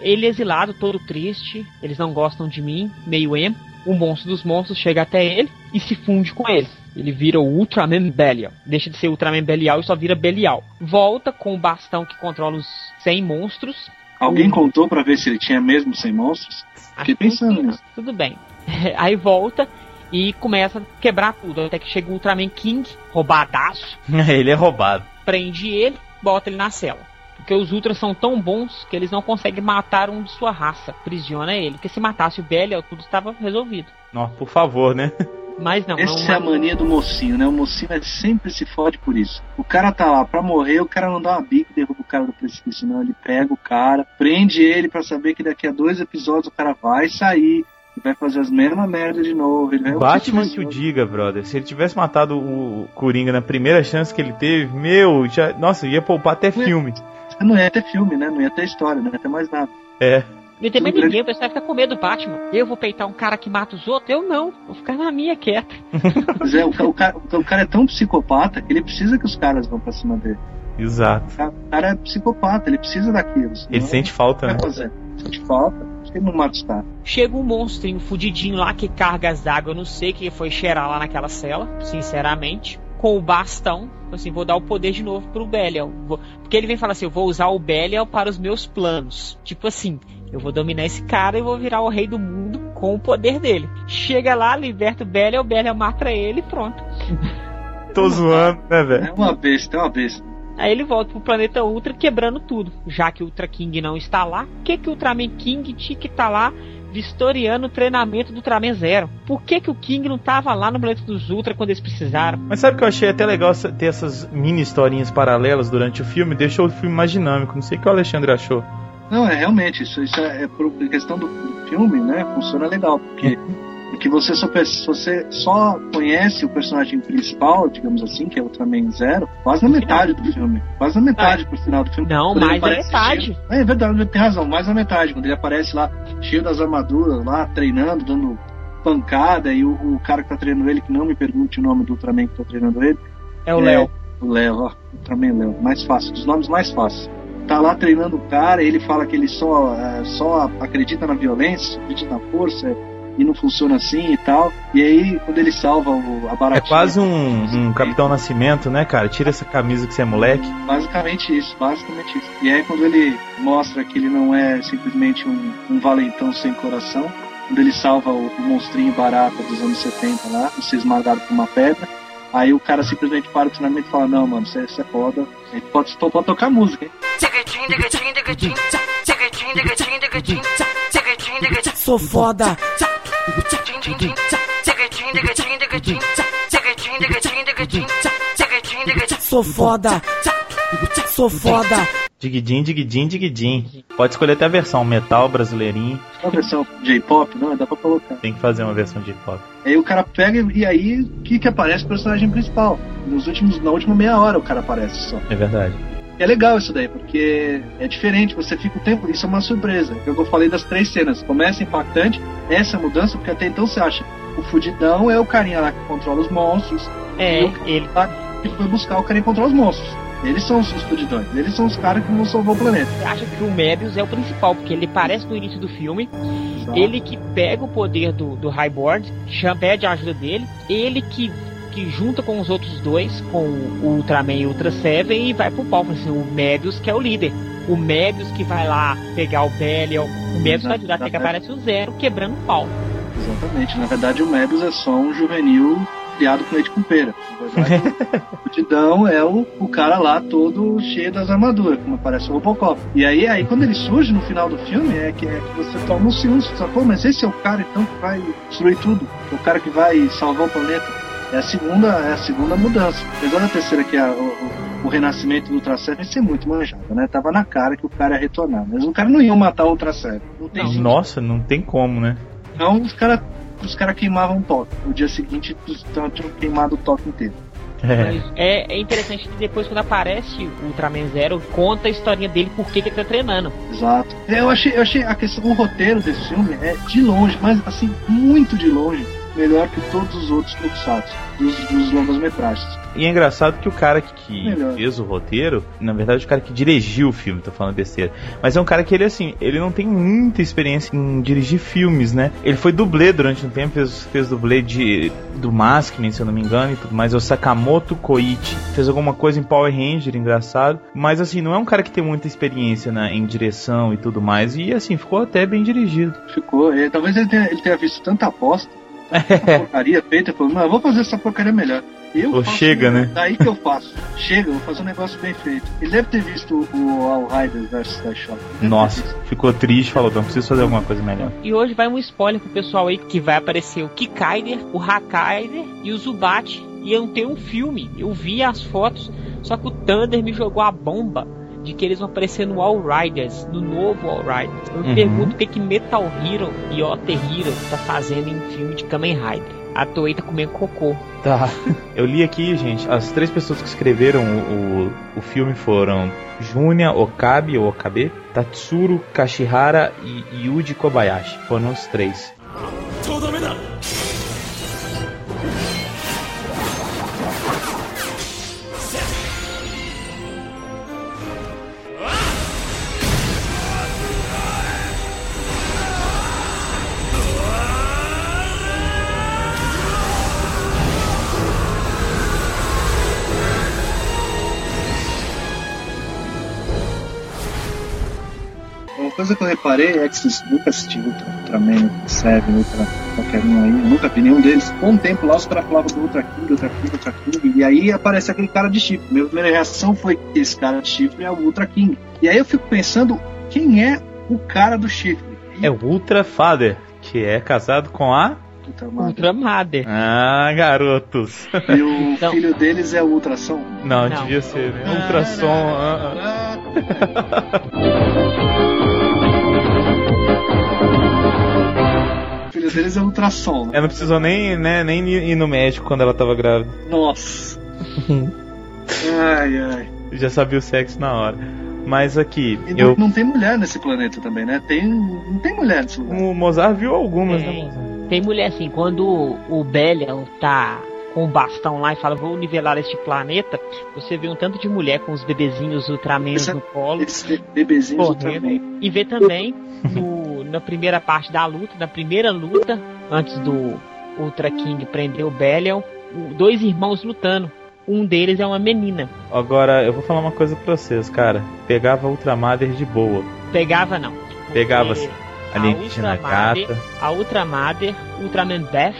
ele é exilado, todo triste. Eles não gostam de mim, meio emo. O monstro dos monstros chega até ele e se funde com ele. Ele vira o Ultraman Belial. Deixa de ser Ultraman Belial e só vira Belial. Volta com o bastão que controla os 100 monstros. Alguém Hum. contou pra ver se ele tinha mesmo 100 monstros? Fiquei Acho que pensando nisso. Tudo bem. Aí volta e começa a quebrar tudo. Até que chega o Ultraman King, roubadaço. ele é roubado. prende ele, bota ele na cela. Porque os Ultras são tão bons que eles não conseguem matar um de sua raça. Aprisiona ele. Porque se matasse o Belial, tudo estava resolvido. Não, por favor, né? Mas não, Essa não, é a mania do mocinho, né? O mocinho é sempre se fode por isso. O cara tá lá pra morrer, o cara não dá uma bica e derruba o cara do precipício, não. Ele pega o cara, prende ele pra saber que daqui a dois episódios o cara vai sair e vai fazer as mesmas merdas de novo. Ele vai Batman que o diga, brother. Se ele tivesse matado o Coringa na primeira chance que ele teve, meu, já, nossa, ia poupar até filme. Não ia ter filme, né? Não ia ter história, não ia ter mais nada. É. Não tem mais ninguém, o pessoal fica com medo do Batman. Eu vou peitar um cara que mata os outros? Eu não. Vou ficar na minha quieta. Mas é, o, o cara, o cara é tão psicopata que ele precisa que os caras vão pra cima dele. Exato. O cara- o cara é psicopata, ele precisa daquilo. senão Ele sente falta, Vai né? fazer. Sente falta, ele não mata os caras. Chega um monstrinho fudidinho lá que carga as d'água. Eu não sei quem foi cheirar lá naquela cela, sinceramente. com o bastão, assim, vou dar o poder de novo pro Belial. Vou... Porque ele vem falar assim, eu vou usar o Belial para os meus planos. Tipo assim, eu vou dominar esse cara e vou virar o rei do mundo com o poder dele. Chega lá, liberta o Belial, o Belial mata ele e pronto. Tô zoando, né, velho? É uma besta, é uma besta. Aí ele volta pro planeta Ultra quebrando tudo. Já que o Ultra King não está lá, o que que o Ultraman King tinha que estar tá lá vistoriando o treinamento do Ultraman Zero? Por que que o King não estava lá no planeta dos Ultra quando eles precisaram? Mas sabe que eu achei até legal ter essas mini historinhas paralelas durante o filme? Deixou o filme mais dinâmico. Não sei o que o Alexandre achou. Não, é realmente, isso, isso é, é por questão do, do filme, né? Funciona legal, porque porque você só, você só conhece o personagem principal, digamos assim, que é o Ultraman Zero, quase na metade do filme. Quase na metade ah, pro final do filme. Não, mais da metade. Cheio, é, é verdade, tem razão, mais da metade. Quando ele aparece lá, cheio das armaduras, lá, treinando, dando pancada, e o, o cara que tá treinando ele, que não me pergunte o nome do Ultraman que tá treinando ele. É o é, Léo. O Léo, ó, Ultraman Léo. Mais fácil, dos nomes mais fáceis tá lá treinando o cara, ele fala que ele só, é, só acredita na violência, acredita na força, e não funciona assim e tal. E aí, quando ele salva o, a baratinha... É quase um, um Capitão Nascimento, né, cara? Tira essa camisa que você é moleque. Basicamente isso, basicamente isso. E aí, quando ele mostra que ele não é simplesmente um, um valentão sem coração, quando ele salva o, o monstrinho barata dos anos 70 lá, e ser esmagado por uma pedra, Aí o cara simplesmente para o treinamento e fala, não, mano, você é foda. Ele pode, pode tocar música, hein? Sou foda. Sou foda. Sou foda. Digidin, digidin, digidin. Pode escolher até a versão metal brasileirinho. A versão J-pop, não? Dá pra colocar. Tem que fazer uma versão J-pop. Aí o cara pega e aí o que que aparece o personagem principal? Nos últimos, na última meia hora o cara aparece só. É verdade. É legal isso daí, porque é diferente, você fica o tempo. Isso é uma surpresa. Eu falei das três cenas. Começa impactante, essa mudança, porque até então você acha o fudidão é o carinha lá que controla os monstros. É, ele. Lá que foi buscar o carinha que controla os monstros. Eles são os fudidões, eles são os caras que vão salvar o planeta. Você acha que o Mebius é o principal, porque ele aparece no início do filme, Exato. ele que pega o poder do, do Highboard, pede a ajuda dele, ele que que junta com os outros dois, com o Ultraman e o Ultra Seven, e vai pro pau. Assim, o Mebius que é o líder. O Mebius que vai lá pegar o Belial. O Mebius vai ajudar até que aparece o Zero quebrando o pau. Exatamente. Na verdade, o Mebius é só um juvenil criado com leite com pera. O Tidão é o, o cara lá todo cheio das armaduras, como aparece o Robocop. E aí, aí quando ele surge no final do filme, é que, é que você toma um segundo, você fala, pô, mas esse é o cara então que vai destruir tudo. É o cara que vai salvar o planeta. É a segunda, é a segunda mudança. Apesar da terceira, que é o, o, o renascimento do Ultra Seven ser muito manjado, né? Tava na cara que o cara ia retornar. Mas o cara não ia matar o Ultra Seven. Não tem não, nossa, não tem como, né? Então os caras os cara queimavam o toque. No dia seguinte, tinham queimado o toque inteiro. É. é. é, interessante que depois, quando aparece o Ultraman Zero, conta a historinha dele, por que ele tá treinando. Exato. Eu achei, eu achei a questão, o roteiro desse filme é de longe, mas assim, muito de longe melhor que todos os outros tokusatsu dos, dos longas metragens. E é engraçado que o cara que, que fez o roteiro, na verdade, o cara que dirigiu o filme, tô falando besteira. Mas é um cara que ele, assim, ele não tem muita experiência em dirigir filmes, né? Ele foi dublê durante um tempo, fez, fez dublê de, do Maskman, se eu não me engano, e tudo mais. É o Sakamoto Koichi. Fez alguma coisa em Power Ranger, engraçado. Mas, assim, não é um cara que tem muita experiência né, em direção e tudo mais. E, assim, ficou até bem dirigido. Ficou. É, talvez ele tenha, ele tenha visto tanta aposta essa porcaria feita, eu vou fazer essa porcaria melhor. Eu Ou chega, né? Daí que eu faço. Chega, vou fazer um negócio bem feito. Ele deve ter visto o All Riders vs Shop. Nossa, ficou triste, falou, não preciso fazer alguma coisa melhor. E hoje vai um spoiler pro pessoal aí que vai aparecer o Kikaider, o Hakaider e o Zubat. Iam ter um filme. Eu vi as fotos, só que o Thunder me jogou a bomba de que eles vão aparecer no All Riders, no novo All Riders. Eu me uhum. pergunto o que, que Metal Hero e Otter Hero tá fazendo em filme de Kamen Rider. A Toei tá comendo cocô. Tá. Eu li aqui, gente, as três pessoas que escreveram o, o, o filme foram Junya Okabe, ou Okabe, Tatsuro Kashihara e Yuji Kobayashi. Foram os três. Coisa que eu reparei é que vocês nunca assistiram Ultra, Ultraman, Seven, Ultra qualquer um aí, eu nunca vi nenhum deles. Com um tempo lá os caras falavam do Ultra King, Ultra King, Ultra King, e aí aparece aquele cara de chifre. Minha primeira reação foi que esse cara de chifre é o Ultra King. E aí eu fico pensando, quem é o cara do chifre? É o Ultra Father, que é casado com a. Ultra Mother. Ultra Mother. Ah, garotos. E o Então- filho deles é o Ultrassom. Não, Não. devia ser, né? Ultrassom. ah, ah. O filho deles é o Ultrassom. né? Ela não precisou nem, né, nem ir no médico quando ela tava grávida. Nossa. ai, ai. Já sabia o sexo na hora. Mas aqui, E eu. não, tem mulher nesse planeta também, né? Tem, não tem mulher nesse lugar. O Mozart viu algumas, né, Tem. Mozart? Tem mulher assim, quando o Belial tá com o bastão lá e fala, vou nivelar este planeta, você vê um tanto de mulher com os bebezinhos Ultramans Essa- no colo. Esses bebezinhos Correndo. Ultraman. E vê também no- na primeira parte da luta, na primeira luta, antes do Ultra King prender o Belial, dois irmãos lutando. Um deles é uma menina. Agora, eu vou falar uma coisa pra vocês, cara. Pegava Ultramader de boa. Pegava não. Pegava Alienígena gata. A Ultramader, Ultraman Beth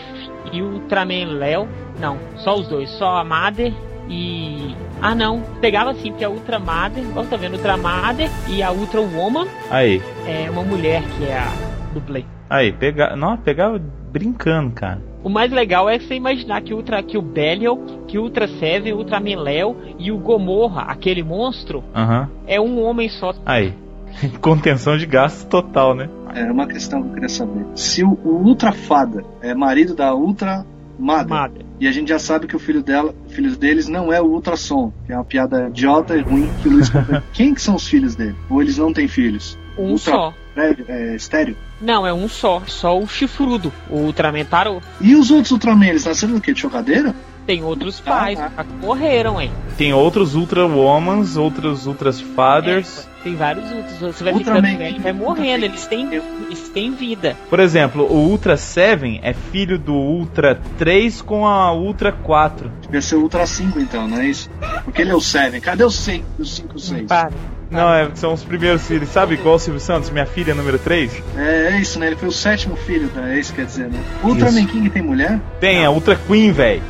e Ultraman Léo. Não, só os dois. Só a Mother e. Ah não, pegava sim, porque a Ultramader, ó, tá vendo? Ultramader e a Ultra Woman Aí, é uma mulher que é a dublê. aí, pega... Não, pegava brincando, cara. O mais legal é você imaginar que o, Ultra, que o Belial, que o Ultra Seven, o Ultraman Léo e o Gomorra, aquele monstro, Aham. é um homem só. Aí. Contenção de gastos total, né? É uma questão que eu queria saber. Se o, o Ultra Fada é marido da Ultra Mother, Mother. e a gente já sabe que o filho dela, o filho deles não é o Ultrassom, que é uma piada idiota e ruim que o Luiz. Quem que são os filhos dele? Ou eles não têm filhos? Um Ultra- só. É, é estéreo? Não, é um só. Só o chifrudo. O Ultraman Tarô. E os outros Ultraman, eles nasceram do quê? De chocadeira? Tem outros Ah, pais ah. que morreram, hein? Tem outros Ultra Womans, outros Ultras Fathers. É, tem vários outros. Você vai Ultraman. ficando velho, vai morrendo. Eles têm, eles têm vida. Por exemplo, o Ultra 7 é filho do Ultra 3 com a Ultra 4. Devia ser o Ultra 5 então, não é isso? Porque ele é o 7. Cadê o 6? O 5 6? Para. Não, é, são os primeiros filhos. Sabe igual o Silvio Santos, minha filha número 3? É, é isso, né? Ele foi o sétimo filho, né? É isso que quer dizer, né? O Ultraman Isso. King tem mulher? Tem a Ultra Queen, velho.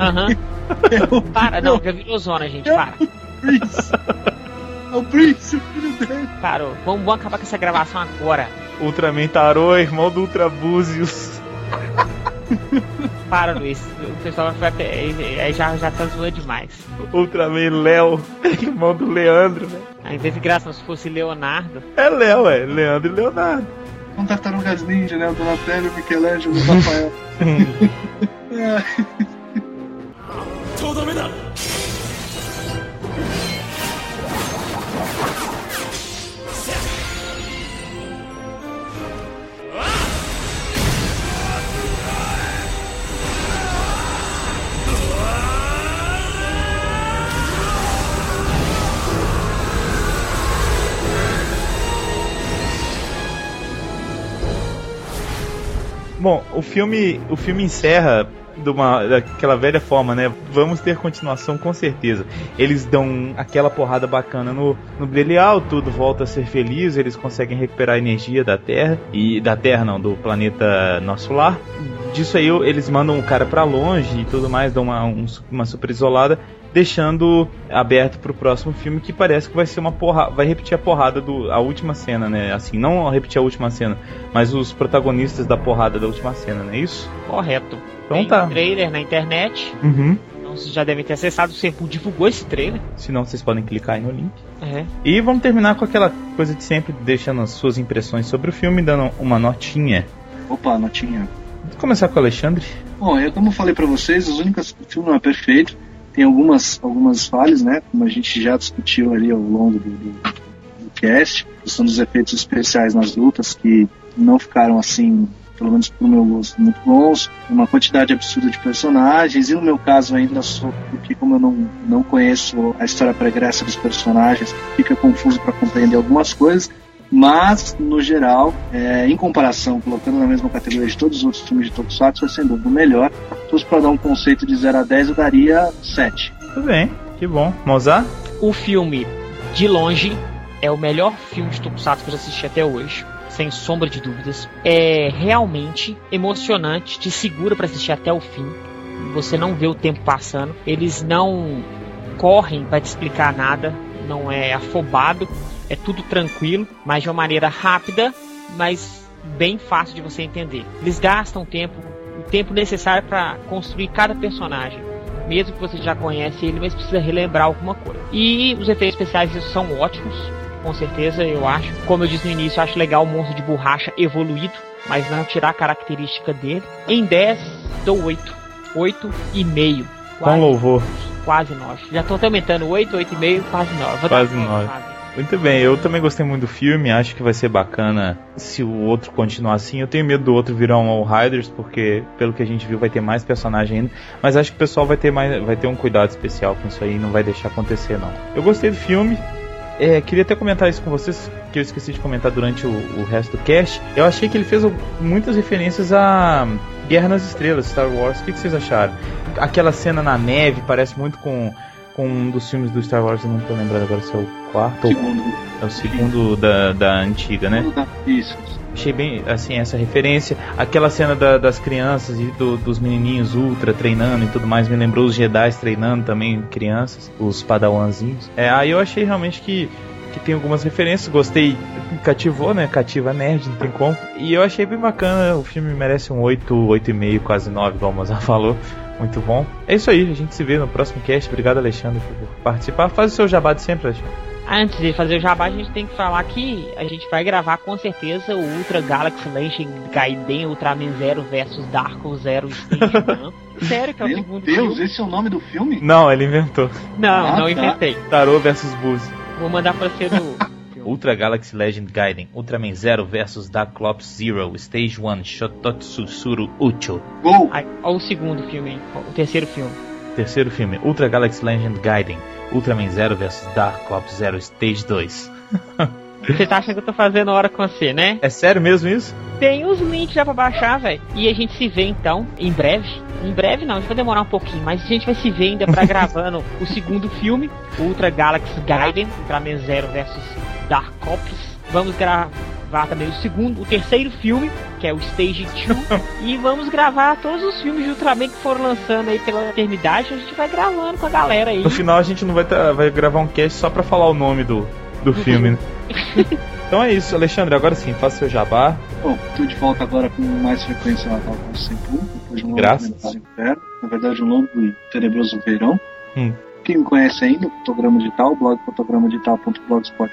Aham. É o Para, não, já virou zona, gente. Para. Prince. É o Prince, o filho dele. Parou. Vamos, vamos acabar com essa gravação agora. Ultraman Tarô, irmão do Ultra Búzios. Para, Luiz. O pessoal vai aí já, já tá zoando demais. Ultraman Léo, irmão do Leandro, velho. Ao invés de graça, se fosse Leonardo. É Léo, é. Leandro e Leonardo. São tartarugas ninja, né? O Donatello, o Michelangelo, o Rafael. É. Bom, o filme, o filme encerra de uma, daquela velha forma, né? Vamos ter continuação com certeza. Eles dão aquela porrada bacana no, no Belial, tudo volta a ser feliz, eles conseguem recuperar a energia da Terra, e da Terra não, do planeta nosso lar. Disso aí eles mandam o cara pra longe e tudo mais, dão uma, um- uma super isolada, deixando aberto pro próximo filme que parece que vai ser uma porrada, vai repetir a porrada do a última cena, né? Assim, não repetir a última cena, mas os protagonistas da porrada da última cena, não é isso? Correto. Então Tem tá. um trailer na internet. Uhum. Então vocês já devem ter acessado. O Serpu divulgou esse trailer. Se não, vocês podem clicar aí no link. É. E vamos terminar com aquela coisa de sempre, deixando as suas impressões sobre o filme, dando uma notinha. Opa, notinha. Vamos começar com o Alexandre. Bom, eu como falei pra vocês, as únicas o filme não é perfeito, tem algumas algumas falhas, né? Como a gente já discutiu ali ao longo do, do, do cast, questão dos efeitos especiais nas lutas que não ficaram assim, pelo menos pro meu gosto, muito bons, uma quantidade absurda de personagens e no meu caso ainda sou porque como eu não não conheço a história pregressa dos personagens, fica confuso para compreender algumas coisas. Mas, no geral, é, em comparação, colocando na mesma categoria de todos os outros filmes de Tokusatsu, é sem dúvida o melhor. Se fosse para dar um conceito de 0 a 10, eu daria 7. Tudo bem, que bom. Mozart? O filme, de longe, é o melhor filme de Tokusatsu que eu já assisti até hoje. Sem sombra de dúvidas. É realmente emocionante, te segura para assistir até o fim. Você não vê o tempo passando. Eles não correm para te explicar nada. Não é afobado. É tudo tranquilo, mas de uma maneira rápida, mas bem fácil de você entender. Eles gastam tempo, o tempo necessário para construir cada personagem mesmo que você já conhece ele, mas precisa relembrar alguma coisa. E os efeitos especiais são ótimos, com certeza, eu acho. Como eu disse no início, eu acho legal o monstro de borracha evoluído, mas não tirar a característica dele. Em 10, dou 8. 8 e meio. Com louvor. Quase 9. Já tô aumentando 8, 8,5, quase 9. Vou quase 9. Muito bem, eu também gostei muito do filme, acho que vai ser bacana se o outro continuar assim. Eu tenho medo do outro virar um All Riders, porque pelo que a gente viu vai ter mais personagem ainda, mas acho que o pessoal vai ter mais vai ter um cuidado especial com isso aí, não vai deixar acontecer não. Eu gostei do filme, é, queria até comentar isso com vocês, que eu esqueci de comentar durante o, o, resto do cast. Eu achei que ele fez muitas referências a Guerra nas Estrelas, Star Wars. O que, que vocês acharam? Aquela cena na neve parece muito com, com um dos filmes do Star Wars, eu não tô lembrando agora se é o quarto segundo. É o segundo da, da antiga, né? Isso. Achei bem, assim, essa referência. Aquela cena da, das crianças e do, dos menininhos ultra treinando e tudo mais me lembrou os Jedi treinando também, crianças, os padawanzinhos. É, aí eu achei realmente que, que tem algumas referências. Gostei, cativou, né? Cativa nerd, não tem como. E eu achei bem bacana. O filme merece um 8, 8,5, quase 9, como o Mozart falou. Muito bom. É isso aí, a gente se vê no próximo cast. Obrigado, Alexandre, por participar. Faz o seu jabá de sempre, Alexandre. Antes de fazer o jabá, a gente tem que falar que a gente vai gravar com certeza o Ultra Galaxy Legend Gaiden Ultraman Zero versus Darko Zero Stage Sério que é o Meu segundo Deus, filme? esse é o nome do filme? Não, ele inventou. Não, Ah, não tá. inventei. Tarô versus Buzz. Vou mandar pra você no. Ultra Galaxy Legend Gaiden, Ultraman Zero vs Darklops Zero, Stage 1, Shototsu Suru Ucho. Gol! Ai, Olha o segundo filme, hein? O terceiro filme. Terceiro filme, Ultra Galaxy Legend Gaiden, Ultraman Zero vs Darklops Zero, Stage 2. Você tá achando que eu tô fazendo hora com você, né? É sério mesmo isso? Tem os links já pra baixar, velho. E a gente se vê então, em breve. Em breve não, a gente vai demorar um pouquinho, mas a gente vai se ver ainda pra gravando o segundo filme, Ultra Galaxy Gaiden, Ultraman Zero versus Dark Ops. Vamos gravar também o segundo, o terceiro filme, que é o Stage 2. e vamos gravar todos os filmes de Ultraman que foram lançando aí pela eternidade. A gente vai gravando com a galera aí. No final a gente não vai, tá- vai gravar um cast só pra falar o nome do, do filme, né? então é isso, Alexandre, agora sim, faça seu jabá. Bom, tô de volta agora com mais frequência ao ao Sempu, depois de um longo Graças. inverno, na verdade um longo e tenebroso verão. Hum. Quem me conhece ainda, Fotograma Digital, blog fotogramadigital.blogspot.com,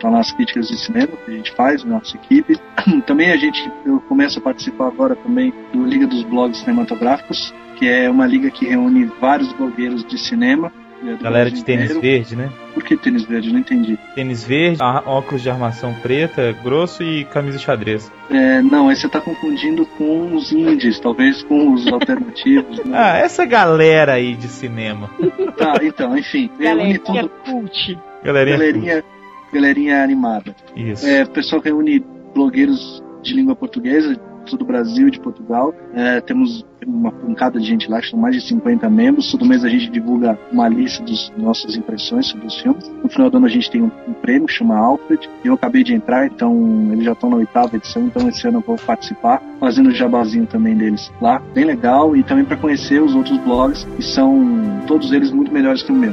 tá lá as críticas de cinema que a gente faz, nossa equipe. Também a gente, eu começo a participar agora também do Liga dos Blogs Cinematográficos, que é uma liga que reúne vários blogueiros de cinema. do Galera de tênis inteiro. verde, né? Por que tênis verde? Não entendi. Tênis verde, óculos de armação preta, grosso e camisa xadrez. É, não, aí você tá confundindo com os indies, talvez com os alternativos. né? Ah, essa galera aí de cinema. Tá, então, enfim, Galerinha tudo, cult. Galerinha. galerinha, galerinha animada. Isso. É, pessoal que reúne blogueiros de língua portuguesa, todo o Brasil e de Portugal. É, temos uma pancada de gente lá, que são mais de 50 membros. Todo mês a gente divulga uma lista das nossas impressões sobre os filmes. No final do ano a gente tem um, um prêmio que chama Alfred. Eu acabei de entrar, então eles já estão na oitava edição, então esse ano eu vou participar, fazendo o jabazinho também deles lá. Bem legal, e também para conhecer os outros blogs, que são todos eles muito melhores que o meu.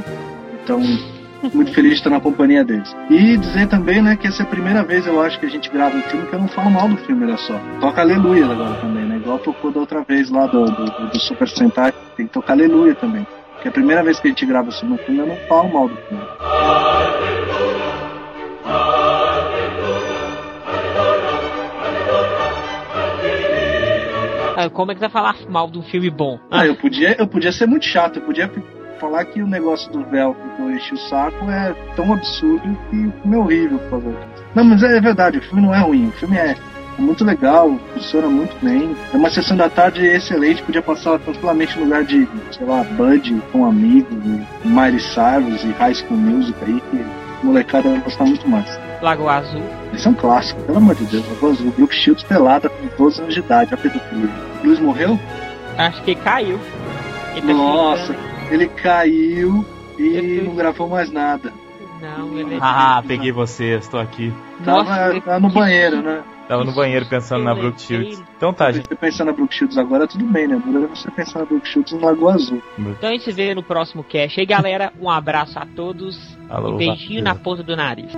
Então, muito feliz de estar na companhia deles. E dizer também, né, que essa é a primeira vez, eu acho, que a gente grava um filme que eu não falo mal do filme, olha só. Toca Aleluia agora também, né? Igual tocou da outra vez lá do, do, do- Super Sentai, tem que tocar Aleluia também. Que é a primeira vez que a gente grava sobre um filme, eu não falo mal do filme. Ah, Como é que você vai falar mal de um filme bom? Ah, eu podia, eu podia ser muito chato, eu podia falar que o negócio do véu que eu enchi o saco é tão absurdo que o filme é horrível por causa disso. Não, mas é verdade, o filme não é ruim, o filme é é muito legal, funciona muito bem. É uma sessão da tarde excelente, podia passar tranquilamente no lugar de, sei lá, Bud com amigos, Miley Cyrus e High School Music aí, que a molecada vai gostar muito mais. Lagoa Azul. Esse é um clássico, pelo amor de Deus. Eu gosto do Brooke Shields pelada com 12 anos de idade, a pedofilia. Luiz morreu? Acho que caiu. Tá Nossa, ele caiu e Ele- não gravou mais nada. Não, ele é Ah, peguei você, estou aqui. Tava, tava no banheiro, né? Tava no banheiro pensando na Brooke Shields. Então tá, gente. Você pensar na Brooke Shields agora, tudo bem, né? Agora você pensar na Brooke Shields no Lagoa Azul. Então a gente se vê no próximo cast. aí, galera, um abraço a todos Alô, e beijinho valeu. na ponta do nariz.